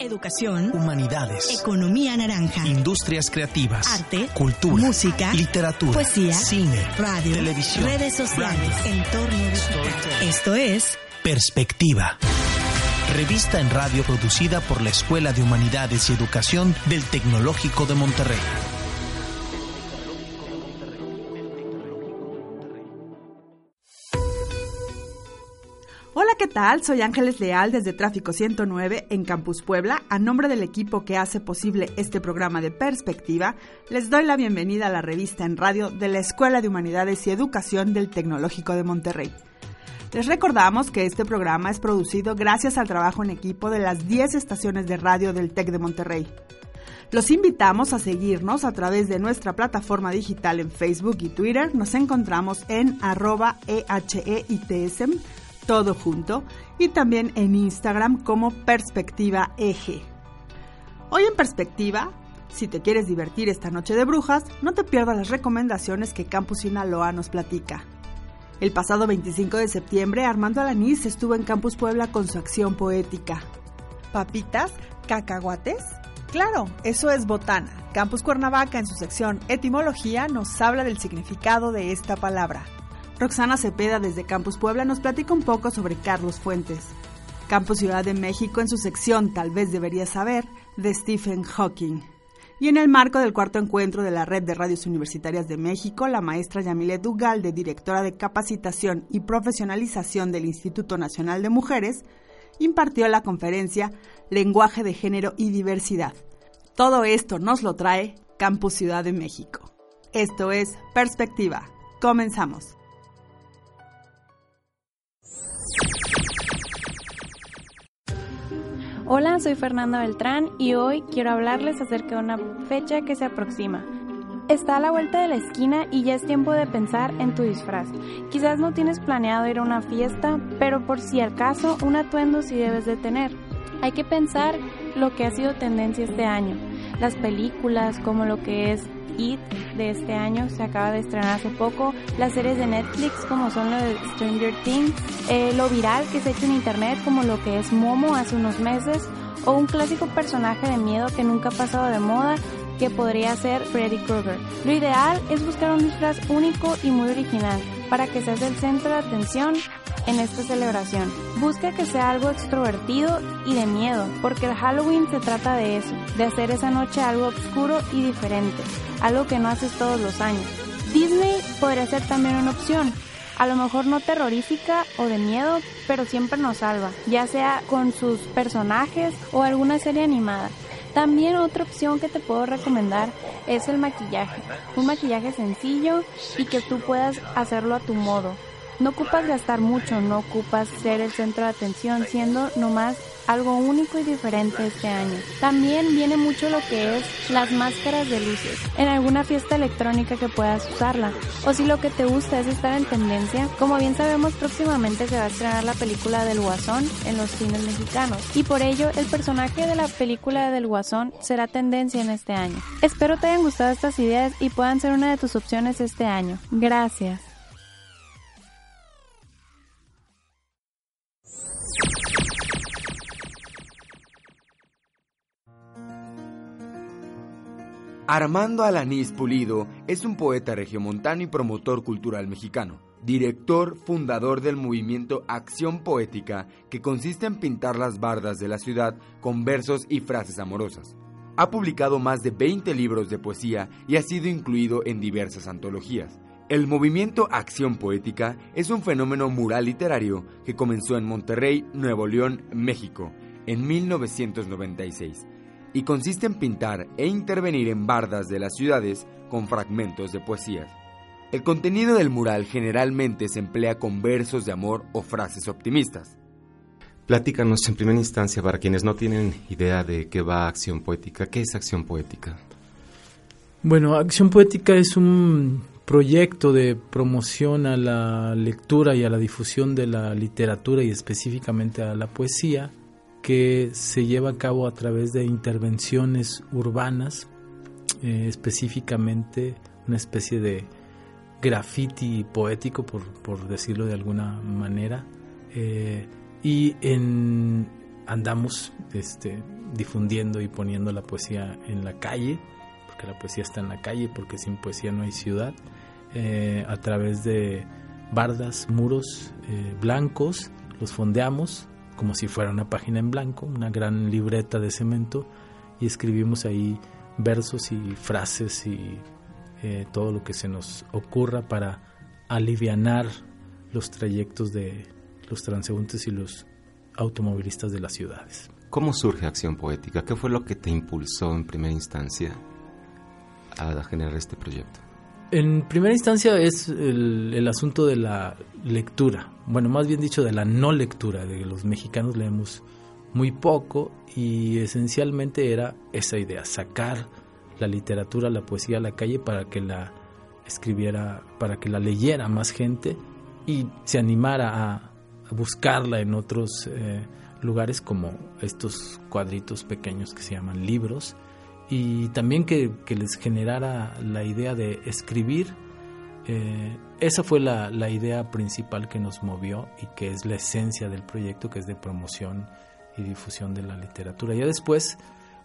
Educación, humanidades, economía naranja, industrias creativas, arte, cultura, música, literatura, poesía, cine, radio, televisión, redes sociales, branding, entorno digital. Esto es Perspectiva. Revista en radio producida por la Escuela de Humanidades y Educación del Tecnológico de Monterrey. Hola, ¿qué tal? Soy Ángeles Leal desde Tráfico 109 en Campus Puebla. A nombre del equipo que hace posible este programa de perspectiva, les doy la bienvenida a la revista en radio de la Escuela de Humanidades y Educación del Tecnológico de Monterrey. Les recordamos que este programa es producido gracias al trabajo en equipo de las 10 estaciones de radio del TEC de Monterrey. Los invitamos a seguirnos a través de nuestra plataforma digital en Facebook y Twitter. Nos encontramos en arroba EHEITSM todo junto, y también en Instagram como Perspectiva Eje. Hoy en Perspectiva, si te quieres divertir esta noche de brujas, no te pierdas las recomendaciones que Campus Sinaloa nos platica. El pasado 25 de septiembre, Armando Alanís estuvo en Campus Puebla con su acción poética. ¿Papitas? ¿Cacahuates? Claro, eso es botana. Campus Cuernavaca, en su sección Etimología, nos habla del significado de esta palabra. Roxana Cepeda desde Campus Puebla nos platica un poco sobre Carlos Fuentes. Campus Ciudad de México en su sección Tal vez deberías saber de Stephen Hawking. Y en el marco del cuarto encuentro de la Red de Radios Universitarias de México, la maestra Yamile Dugalde, directora de capacitación y profesionalización del Instituto Nacional de Mujeres, impartió la conferencia Lenguaje de Género y Diversidad. Todo esto nos lo trae Campus Ciudad de México. Esto es Perspectiva. Comenzamos. Hola, soy Fernanda Beltrán y hoy quiero hablarles acerca de una fecha que se aproxima. Está a la vuelta de la esquina y ya es tiempo de pensar en tu disfraz. Quizás no tienes planeado ir a una fiesta, pero por si acaso un atuendo sí debes de tener. Hay que pensar lo que ha sido tendencia este año. Las películas como lo que es De este año se acaba de estrenar hace poco, las series de Netflix como son lo de Stranger Things, eh, lo viral que se ha hecho en internet como lo que es Momo hace unos meses, o un clásico personaje de miedo que nunca ha pasado de moda que podría ser Freddy Krueger. Lo ideal es buscar un disfraz único y muy original para que seas el centro de atención en esta celebración. Busca que sea algo extrovertido y de miedo, porque el Halloween se trata de eso, de hacer esa noche algo oscuro y diferente algo que no haces todos los años. Disney podría ser también una opción, a lo mejor no terrorífica o de miedo, pero siempre nos salva, ya sea con sus personajes o alguna serie animada. También otra opción que te puedo recomendar es el maquillaje, un maquillaje sencillo y que tú puedas hacerlo a tu modo. No ocupas gastar mucho, no ocupas ser el centro de atención, siendo nomás algo único y diferente este año. También viene mucho lo que es las máscaras de luces en alguna fiesta electrónica que puedas usarla. O si lo que te gusta es estar en tendencia, como bien sabemos próximamente se va a estrenar la película del Guasón en los cines mexicanos y por ello el personaje de la película del Guasón será tendencia en este año. Espero te hayan gustado estas ideas y puedan ser una de tus opciones este año. Gracias. Armando Alanís Pulido es un poeta regiomontano y promotor cultural mexicano, director fundador del movimiento Acción Poética, que consiste en pintar las bardas de la ciudad con versos y frases amorosas. Ha publicado más de 20 libros de poesía y ha sido incluido en diversas antologías. El movimiento Acción Poética es un fenómeno mural literario que comenzó en Monterrey, Nuevo León, México, en 1996 y consiste en pintar e intervenir en bardas de las ciudades con fragmentos de poesías. El contenido del mural generalmente se emplea con versos de amor o frases optimistas. Platícanos en primera instancia, para quienes no tienen idea de qué va Acción Poética, ¿qué es Acción Poética? Bueno, Acción Poética es un proyecto de promoción a la lectura y a la difusión de la literatura y específicamente a la poesía que se lleva a cabo a través de intervenciones urbanas, eh, específicamente una especie de graffiti poético, por, decirlo de alguna manera, eh, y andamos este, difundiendo y poniendo la poesía en la calle, porque la poesía está en la calle, porque sin poesía no hay ciudad, eh, a través de bardas, muros blancos, los fondeamos como si fuera una página en blanco, una gran libreta de cemento, y escribimos ahí versos y frases y eh, todo lo que se nos ocurra para alivianar los trayectos de los transeúntes y los automovilistas de las ciudades. ¿Cómo surge Acción Poética? ¿Qué fue lo que te impulsó en primera instancia a generar este proyecto? En primera instancia es el, asunto de la lectura, bueno, más bien dicho de la no lectura, de que los mexicanos leemos muy poco y esencialmente era esa idea, sacar la literatura, la poesía a la calle para que la escribiera, para que la leyera más gente y se animara a, buscarla en otros eh, lugares como estos cuadritos pequeños que se llaman libros y también que, les generara la idea de escribir. Eh, esa fue la, la, idea principal que nos movió y que es la esencia del proyecto, que es de promoción y difusión de la literatura. Ya después,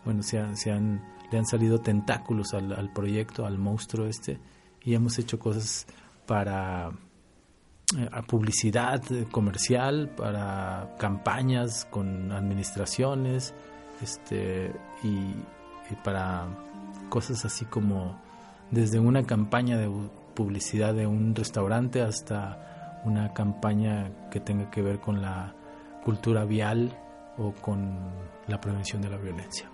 bueno, se, se han, le han salido tentáculos al, al, proyecto, al monstruo este, y hemos hecho cosas para eh, publicidad comercial, para campañas con administraciones, este, y para cosas así como desde una campaña de publicidad de un restaurante hasta una campaña que tenga que ver con la cultura vial o con la prevención de la violencia.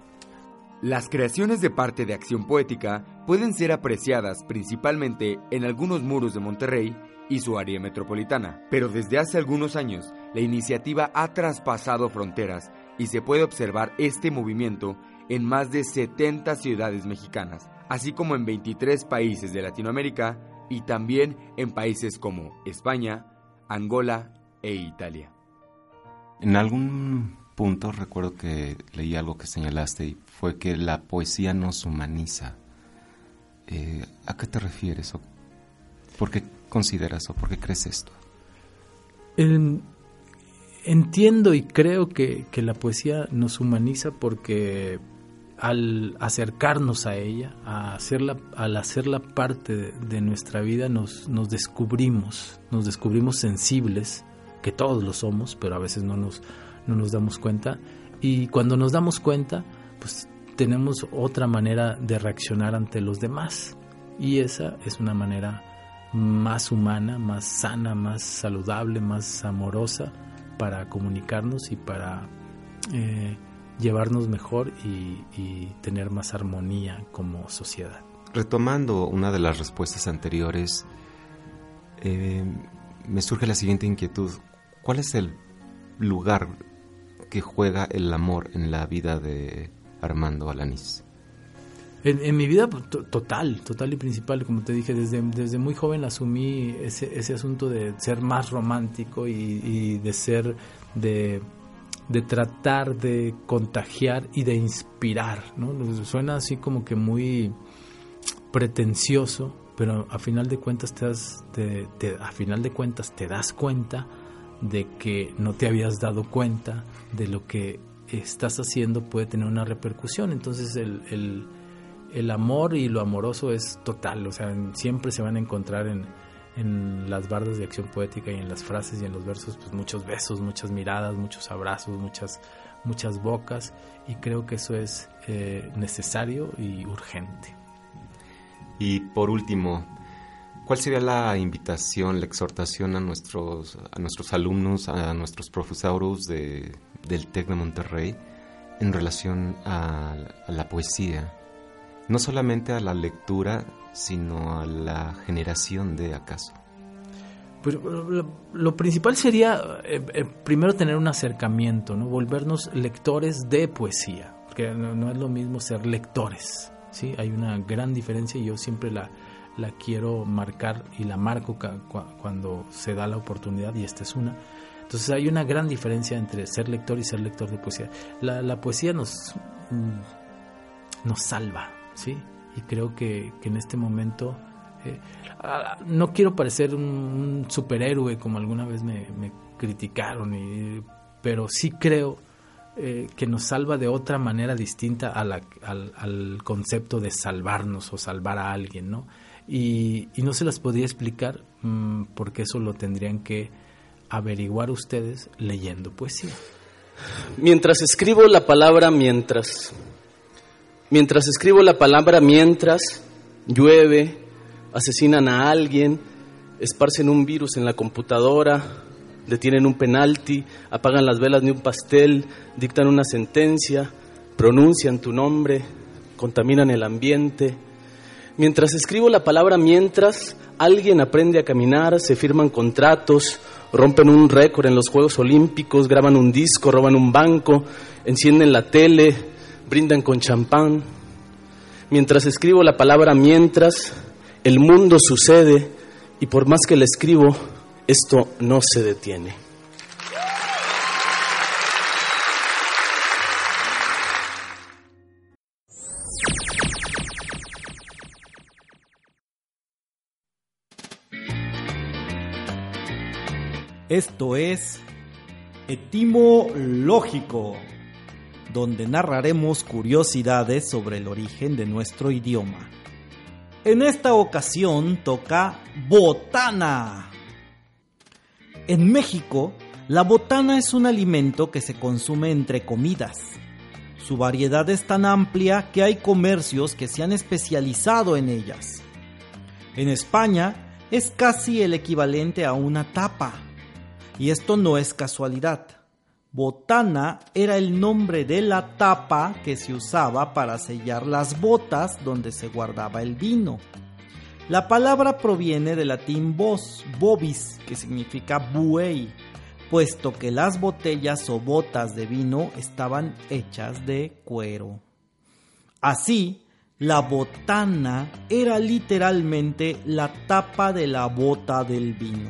Las creaciones de parte de Acción Poética pueden ser apreciadas principalmente en algunos muros de Monterrey y su área metropolitana, pero desde hace algunos años la iniciativa ha traspasado fronteras y se puede observar este movimiento en más de 70 ciudades mexicanas, así como en 23 países de Latinoamérica y también en países como España, Angola e Italia. En algún punto recuerdo que leí algo que señalaste y fue que la poesía nos humaniza. Eh, ¿A qué te refieres? ¿Por qué consideras o por qué crees esto? entiendo y creo que, que, la poesía nos humaniza porque al acercarnos a ella, a hacerla, al hacerla parte de, nuestra vida, nos, nos, descubrimos, nos descubrimos sensibles, que todos lo somos, pero a veces no nos, no nos damos cuenta. Y cuando nos damos cuenta, pues tenemos otra manera de reaccionar ante los demás. Y esa es una manera más humana, más sana, más saludable, más amorosa para comunicarnos y para... Eh, llevarnos mejor y, tener más armonía como sociedad. Retomando una de las respuestas anteriores, eh, me surge la siguiente inquietud. ¿Cuál es el lugar que juega el amor en la vida de Armando Alanís? En, mi vida pues, total, total y principal, como te dije, desde, desde muy joven asumí ese, ese asunto de ser más romántico y de ser, de de tratar de contagiar y de inspirar, ¿no? Suena así como que muy pretencioso, pero a final de cuentas te das, a final de cuentas te das cuenta de que no te habías dado cuenta de lo que estás haciendo puede tener una repercusión. Entonces el, el, el amor y lo amoroso es total, o sea, siempre se van a encontrar en, en las bardas de acción poética y en las frases y en los versos, pues muchos besos, muchas miradas, muchos abrazos, muchas, muchas bocas, y creo que eso es eh, necesario y urgente. Y por último, ¿cuál sería la invitación, la exhortación a nuestros, a nuestros alumnos, a nuestros profesores de, del TEC de Monterrey en relación a, a la poesía? No solamente a la lectura, sino a la generación de acaso? Pues, lo, principal sería eh, eh, primero tener un acercamiento, ¿no? volvernos lectores de poesía, porque no, es lo mismo ser lectores, ¿sí? hay una gran diferencia y yo siempre la, la quiero marcar y la marco cuando se da la oportunidad y esta es una. Entonces hay una gran diferencia entre ser lector y ser lector de poesía. La, la poesía nos, mm, nos salva, ¿sí? Y creo que, que en este momento eh, no quiero parecer un, superhéroe como alguna vez me, criticaron, y, pero sí creo eh, que nos salva de otra manera distinta al, al, concepto de salvarnos o salvar a alguien, ¿no? Y, no se las podría explicar mm, porque eso lo tendrían que averiguar ustedes leyendo poesía. Mientras escribo la palabra mientras, mientras escribo la palabra mientras, llueve, asesinan a alguien, esparcen un virus en la computadora, detienen un penalti, apagan las velas de un pastel, dictan una sentencia, pronuncian tu nombre, contaminan el ambiente. Mientras escribo la palabra mientras, alguien aprende a caminar, se firman contratos, rompen un récord en los Juegos Olímpicos, graban un disco, roban un banco, encienden la tele, brindan con champán. Mientras escribo la palabra mientras, el mundo sucede y por más que le escribo, esto no se detiene. Esto es Etimológico, donde narraremos curiosidades sobre el origen de nuestro idioma. En esta ocasión toca botana. En México, la botana es un alimento que se consume entre comidas. Su variedad es tan amplia que hay comercios que se han especializado en ellas. En España es casi el equivalente a una tapa. Y esto no es casualidad. Botana era el nombre de la tapa que se usaba para sellar las botas donde se guardaba el vino. La palabra proviene del latín bos, bobis, que significa buey, puesto que las botellas o botas de vino estaban hechas de cuero. Así, la botana era literalmente la tapa de la bota del vino.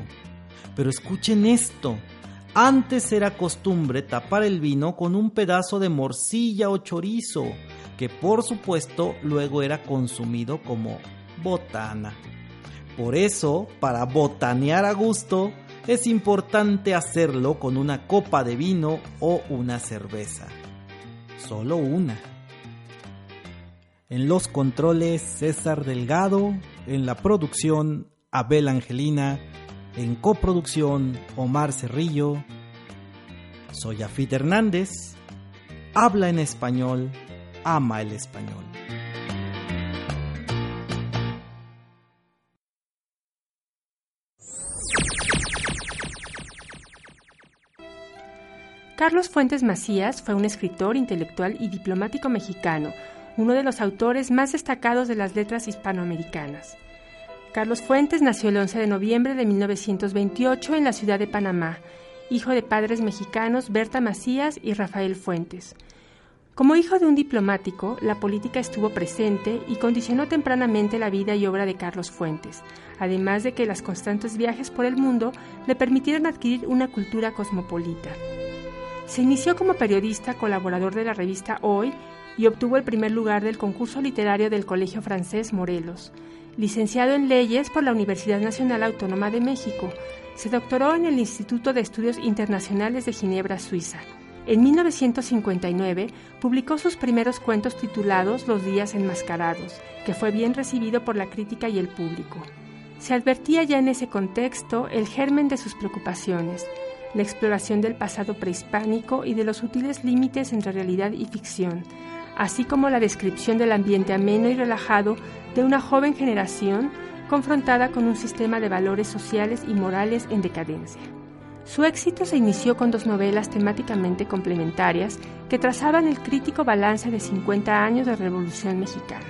Pero escuchen esto, antes era costumbre tapar el vino con un pedazo de morcilla o chorizo, que por supuesto luego era consumido como botana. Por eso, para botanear a gusto, es importante hacerlo con una copa de vino o una cerveza. Solo una. En los controles César Delgado, en la producción Abel Angelina, en coproducción, Omar Cerrillo. Soy Afit Hernández. Habla en español, ama el español. Carlos Fuentes Macías fue un escritor, intelectual y diplomático mexicano, uno de los autores más destacados de las letras hispanoamericanas. Carlos Fuentes nació el 11 de noviembre de 1928 en la ciudad de Panamá, hijo de padres mexicanos Berta Macías y Rafael Fuentes. Como hijo de un diplomático, la política estuvo presente y condicionó tempranamente la vida y obra de Carlos Fuentes, además de que los constantes viajes por el mundo le permitieron adquirir una cultura cosmopolita. Se inició como periodista colaborador de la revista Hoy y obtuvo el primer lugar del concurso literario del Colegio Francés Morelos licenciado en leyes por la Universidad Nacional Autónoma de México. Se doctoró en el Instituto de Estudios Internacionales de Ginebra, Suiza. En 1959 publicó sus primeros cuentos titulados Los días enmascarados, que fue bien recibido por la crítica y el público. Se advertía ya en ese contexto el germen de sus preocupaciones, la exploración del pasado prehispánico y de los sutiles límites entre realidad y ficción, así como la descripción del ambiente ameno y relajado de una joven generación confrontada con un sistema de valores sociales y morales en decadencia. Su éxito se inició con dos novelas temáticamente complementarias que trazaban el crítico balance de 50 años de Revolución Mexicana.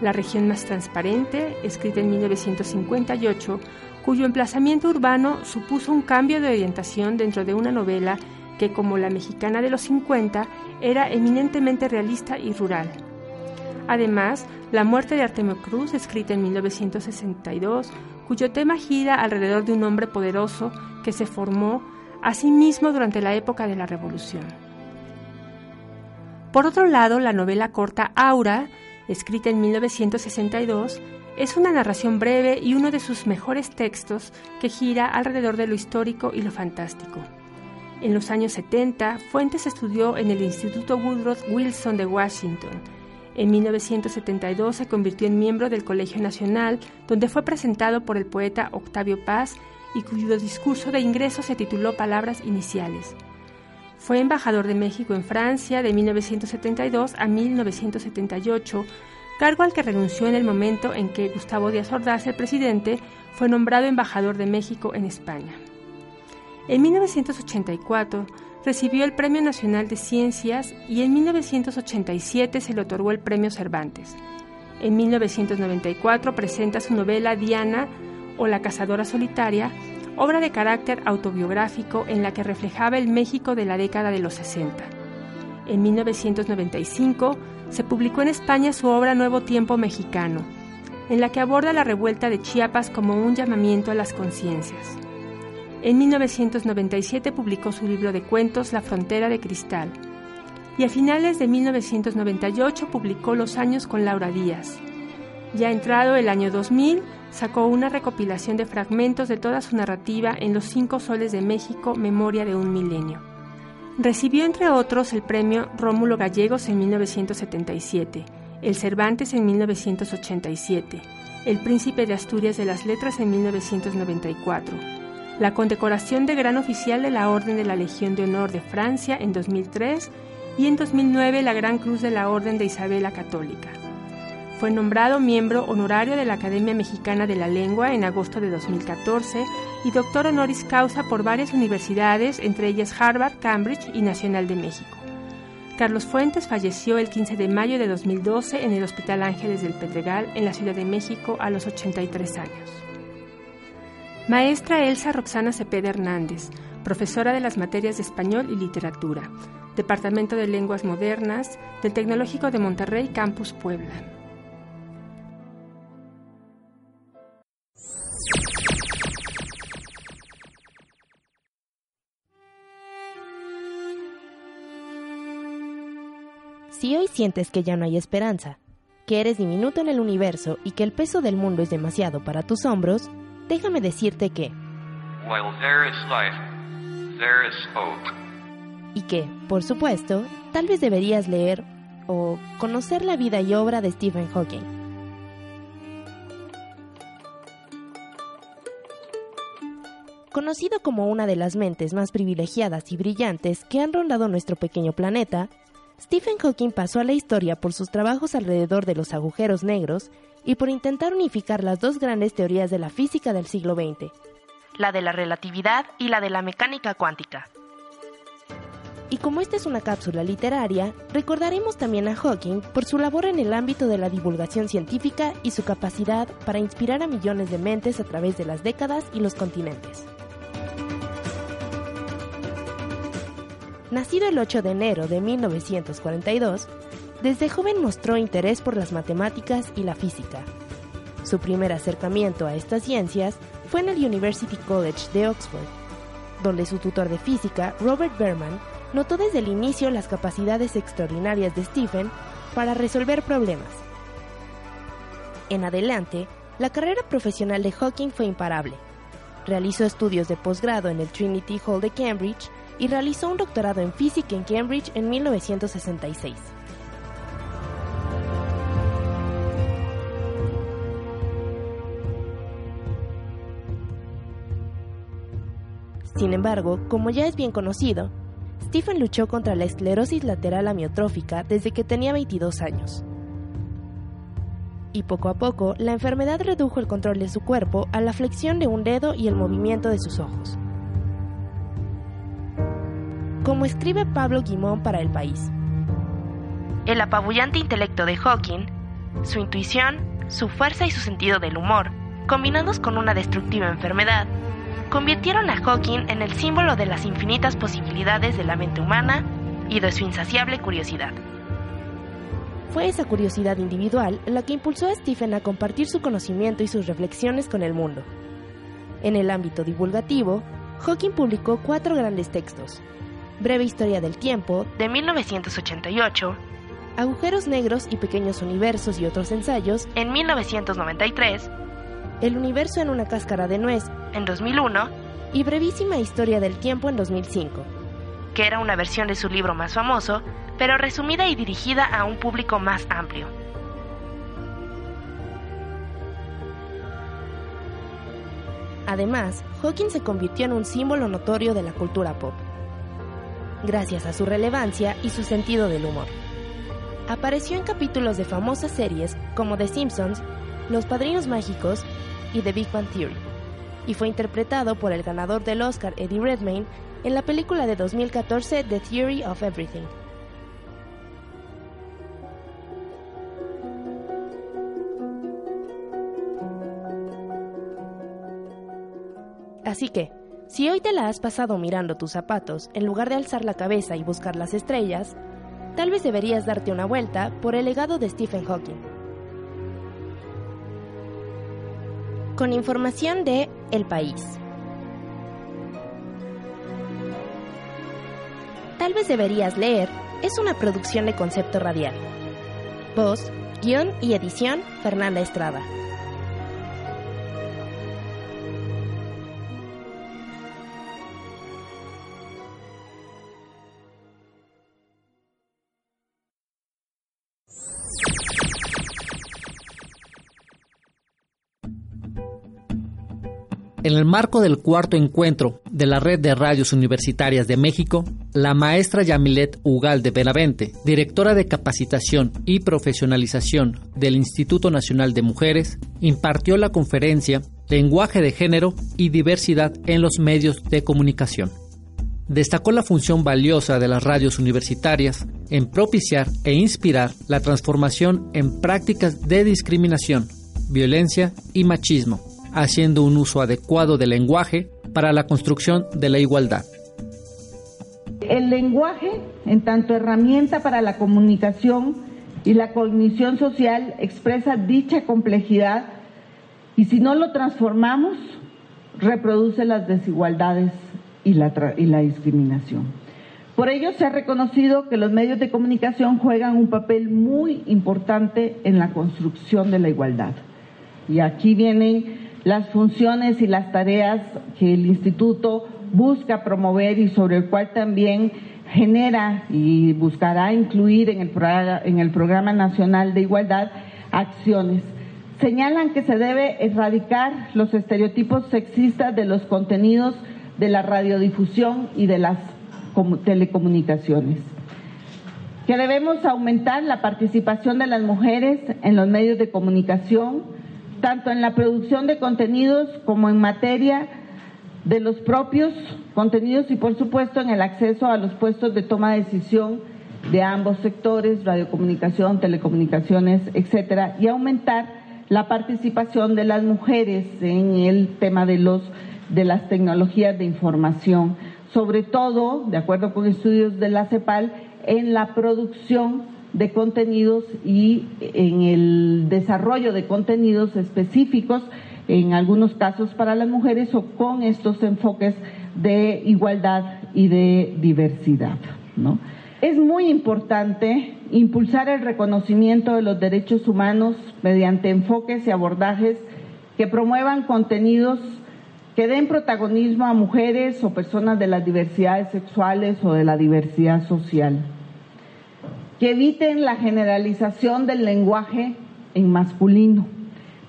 La región más transparente, escrita en 1958, cuyo emplazamiento urbano supuso un cambio de orientación dentro de una novela que, como la mexicana de los 50, era eminentemente realista y rural. Además, La muerte de Artemio Cruz, escrita en 1962, cuyo tema gira alrededor de un hombre poderoso que se formó a sí mismo durante la época de la Revolución. Por otro lado, la novela corta Aura, escrita en 1962, es una narración breve y uno de sus mejores textos que gira alrededor de lo histórico y lo fantástico. En los años 70, Fuentes estudió en el Instituto Woodrow Wilson de Washington. En 1972 se convirtió en miembro del Colegio Nacional, donde fue presentado por el poeta Octavio Paz y cuyo discurso de ingreso se tituló Palabras Iniciales. Fue embajador de México en Francia de 1972 a 1978, cargo al que renunció en el momento en que Gustavo Díaz Ordaz, el presidente, fue nombrado embajador de México en España. En 1984 recibió el Premio Nacional de Ciencias y en 1987 se le otorgó el Premio Cervantes. En 1994 presenta su novela Diana o La Cazadora Solitaria, obra de carácter autobiográfico en la que reflejaba el México de la década de los 60. En 1995 se publicó en España su obra Nuevo Tiempo Mexicano, en la que aborda la revuelta de Chiapas como un llamamiento a las conciencias. En 1997 publicó su libro de cuentos La frontera de cristal y a finales de 1998 publicó Los años con Laura Díaz. Ya entrado el año 2000, sacó una recopilación de fragmentos de toda su narrativa en Los cinco soles de México, Memoria de un milenio. Recibió entre otros el premio Rómulo Gallegos en 1977, el Cervantes en 1987, el Príncipe de Asturias de las Letras en 1994, la condecoración de Gran Oficial de la Orden de la Legión de Honor de Francia en 2003 y en 2009 la Gran Cruz de la Orden de Isabela Católica. Fue nombrado miembro honorario de la Academia Mexicana de la Lengua en agosto de 2014 y doctor honoris causa por varias universidades, entre ellas Harvard, Cambridge y Nacional de México. Carlos Fuentes falleció el 15 de mayo de 2012 en el Hospital Ángeles del Pedregal, en la Ciudad de México, a los 83 años. Maestra Elsa Roxana Cepeda Hernández, profesora de las materias de Español y Literatura, Departamento de Lenguas Modernas del Tecnológico de Monterrey, Campus Puebla. Si hoy sientes que ya no hay esperanza, que eres diminuto en el universo y que el peso del mundo es demasiado para tus hombros, déjame decirte que... Y que, por supuesto, tal vez deberías leer o conocer la vida y obra de Stephen Hawking. Conocido como una de las mentes más privilegiadas y brillantes que han rondado nuestro pequeño planeta, Stephen Hawking pasó a la historia por sus trabajos alrededor de los agujeros negros y por intentar unificar las dos grandes teorías de la física del siglo XX, la de la relatividad y la de la mecánica cuántica. Y como esta es una cápsula literaria, recordaremos también a Hawking por su labor en el ámbito de la divulgación científica y su capacidad para inspirar a millones de mentes a través de las décadas y los continentes. Nacido el 8 de enero de 1942, desde joven mostró interés por las matemáticas y la física. Su primer acercamiento a estas ciencias fue en el University College de Oxford, donde su tutor de física, Robert Berman, notó desde el inicio las capacidades extraordinarias de Stephen para resolver problemas. En adelante, la carrera profesional de Hawking fue imparable. Realizó estudios de posgrado en el Trinity Hall de Cambridge y realizó un doctorado en física en Cambridge en 1966. Sin embargo, como ya es bien conocido, Stephen luchó contra la esclerosis lateral amiotrófica desde que tenía 22 años. Y poco a poco, la enfermedad redujo el control de su cuerpo a la flexión de un dedo y el movimiento de sus ojos. Como escribe Pablo Guimón para El País, el apabullante intelecto de Hawking, su intuición, su fuerza y su sentido del humor combinados con una destructiva enfermedad, convirtieron a Hawking en el símbolo de las infinitas posibilidades de la mente humana y de su insaciable curiosidad. Fue esa curiosidad individual la que impulsó a Stephen a compartir su conocimiento y sus reflexiones con el mundo. En el ámbito divulgativo, Hawking publicó cuatro grandes textos. Breve Historia del Tiempo, de 1988, Agujeros Negros y Pequeños Universos y otros ensayos, en 1993, El Universo en una cáscara de nuez, en 2001, y Brevísima Historia del Tiempo en 2005, que era una versión de su libro más famoso, pero resumida y dirigida a un público más amplio. Además, Hawking se convirtió en un símbolo notorio de la cultura pop, gracias a su relevancia y su sentido del humor. Apareció en capítulos de famosas series como The Simpsons, Los Padrinos Mágicos y The Big Bang Theory, y fue interpretado por el ganador del Oscar Eddie Redmayne en la película de 2014 The Theory of Everything. Así que, si hoy te la has pasado mirando tus zapatos en lugar de alzar la cabeza y buscar las estrellas, tal vez deberías darte una vuelta por el legado de Stephen Hawking. Con información de El País. Tal vez deberías leer es una producción de concepto radial. Voz, guion y edición Fernanda Estrada. En el marco del cuarto encuentro de la Red de Radios Universitarias de México, la maestra Yamilet Ugal de Benavente, directora de capacitación y profesionalización del Instituto Nacional de Mujeres, impartió la conferencia Lenguaje de Género y Diversidad en los Medios de Comunicación. Destacó la función valiosa de las radios universitarias en propiciar e inspirar la transformación en prácticas de discriminación, violencia y machismo haciendo un uso adecuado del lenguaje para la construcción de la igualdad. El lenguaje, en tanto herramienta para la comunicación y la cognición social, expresa dicha complejidad y si no lo transformamos, reproduce las desigualdades y la, y la discriminación. Por ello se ha reconocido que los medios de comunicación juegan un papel muy importante en la construcción de la igualdad. Y aquí vienen las funciones y las tareas que el instituto busca promover y sobre el cual también genera y buscará incluir en el, programa, en el Programa Nacional de Igualdad acciones. Señalan que se debe erradicar los estereotipos sexistas de los contenidos de la radiodifusión y de las telecomunicaciones. Que debemos aumentar la participación de las mujeres en los medios de comunicación, tanto en la producción de contenidos como en materia de los propios contenidos y por supuesto en el acceso a los puestos de toma de decisión de ambos sectores, radiocomunicación, telecomunicaciones, etcétera, y aumentar la participación de las mujeres en el tema de los de las tecnologías de información, sobre todo, de acuerdo con estudios de la CEPAL, en la producción de contenidos y en el desarrollo de contenidos específicos, en algunos casos para las mujeres o con estos enfoques de igualdad y de diversidad. ¿no? Es muy importante impulsar el reconocimiento de los derechos humanos mediante enfoques y abordajes que promuevan contenidos que den protagonismo a mujeres o personas de las diversidades sexuales o de la diversidad social que eviten la generalización del lenguaje en masculino.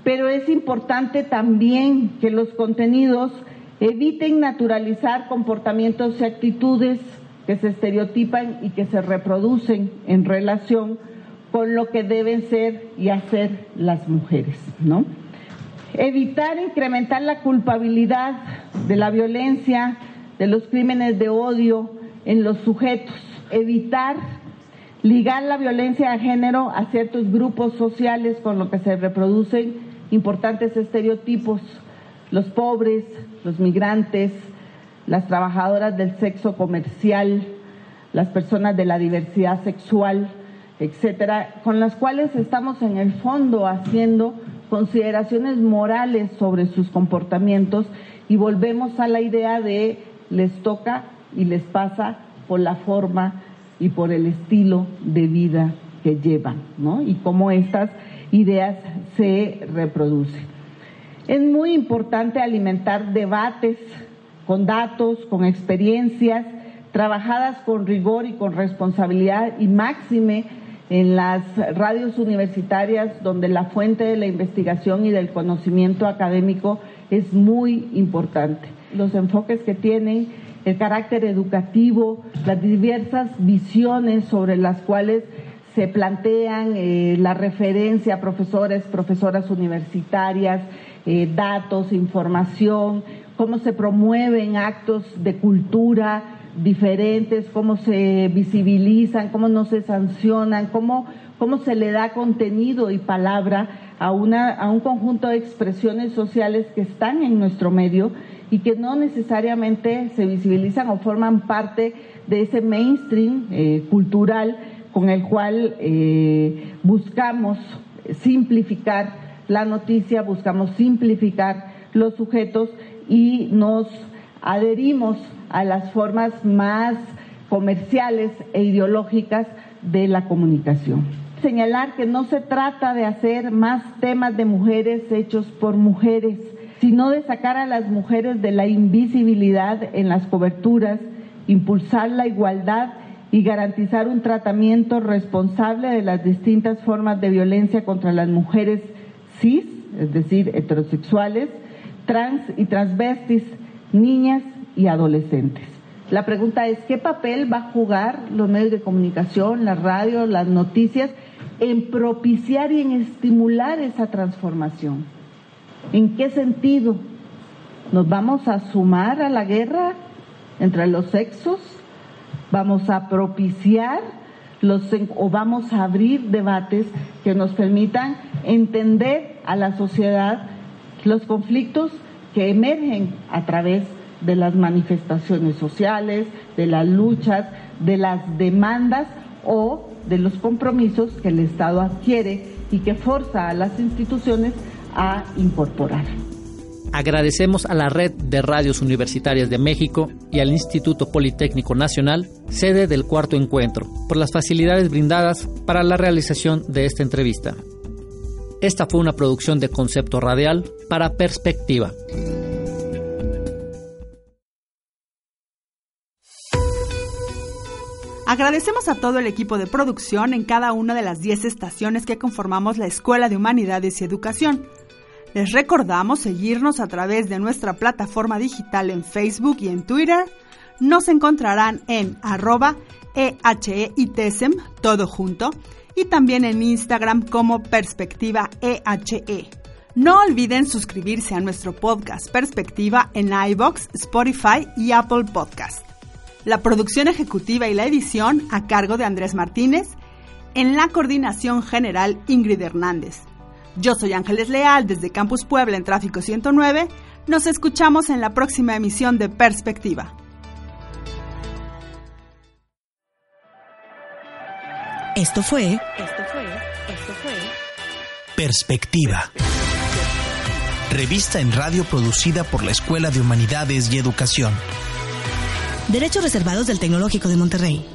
Pero es importante también que los contenidos eviten naturalizar comportamientos y actitudes que se estereotipan y que se reproducen en relación con lo que deben ser y hacer las mujeres, ¿no? Evitar incrementar la culpabilidad de la violencia, de los crímenes de odio en los sujetos, evitar ligar la violencia de género a ciertos grupos sociales con lo que se reproducen importantes estereotipos, los pobres, los migrantes, las trabajadoras del sexo comercial, las personas de la diversidad sexual, etcétera, con las cuales estamos en el fondo haciendo consideraciones morales sobre sus comportamientos y volvemos a la idea de les toca y les pasa por la forma y por el estilo de vida que llevan, ¿no? Y cómo estas ideas se reproducen. Es muy importante alimentar debates con datos, con experiencias, trabajadas con rigor y con responsabilidad y máxime en las radios universitarias donde la fuente de la investigación y del conocimiento académico es muy importante. Los enfoques que tienen, el carácter educativo, las diversas visiones sobre las cuales se plantean eh, la referencia a profesores, profesoras universitarias, eh, datos, información, cómo se promueven actos de cultura diferentes, cómo se visibilizan, cómo no se sancionan, cómo, cómo se le da contenido y palabra a, una, a un conjunto de expresiones sociales que están en nuestro medio y que no necesariamente se visibilizan o forman parte de ese mainstream eh, cultural con el cual eh, buscamos simplificar la noticia, buscamos simplificar los sujetos y nos adherimos a las formas más comerciales e ideológicas de la comunicación. Señalar que no se trata de hacer más temas de mujeres hechos por mujeres, sino de sacar a las mujeres de la invisibilidad en las coberturas, impulsar la igualdad y garantizar un tratamiento responsable de las distintas formas de violencia contra las mujeres cis, es decir, heterosexuales, trans y transvestis, niñas y adolescentes. La pregunta es, ¿qué papel va a jugar los medios de comunicación, la radio, las noticias, en propiciar y en estimular esa transformación? ¿En qué sentido? ¿Nos vamos a sumar a la guerra entre los sexos? vamos a propiciar los, o vamos a abrir debates que nos permitan entender a la sociedad los conflictos que emergen a través de las manifestaciones sociales, de las luchas, de las demandas o de los compromisos que el Estado adquiere y que forza a las instituciones a incorporar. Agradecemos a la Red de Radios Universitarias de México y al Instituto Politécnico Nacional, sede del cuarto encuentro, por las facilidades brindadas para la realización de esta entrevista. Esta fue una producción de concepto radial para Perspectiva. Agradecemos a todo el equipo de producción en cada una de las 10 estaciones que conformamos la Escuela de Humanidades y Educación les recordamos seguirnos a través de nuestra plataforma digital en Facebook y en Twitter. Nos encontrarán en arroba EHEITESEM, todo junto, y también en Instagram como Perspectiva EHE. E. No olviden suscribirse a nuestro podcast Perspectiva en iBox, Spotify y Apple Podcast. La producción ejecutiva y la edición a cargo de Andrés Martínez, en la coordinación general Ingrid Hernández. Yo soy Ángeles Leal desde Campus Puebla en Tráfico 109. Nos escuchamos en la próxima emisión de Perspectiva. Esto fue. Esto fue. Esto fue. Perspectiva. Revista en radio producida por la Escuela de Humanidades y Educación. Derechos reservados del Tecnológico de Monterrey.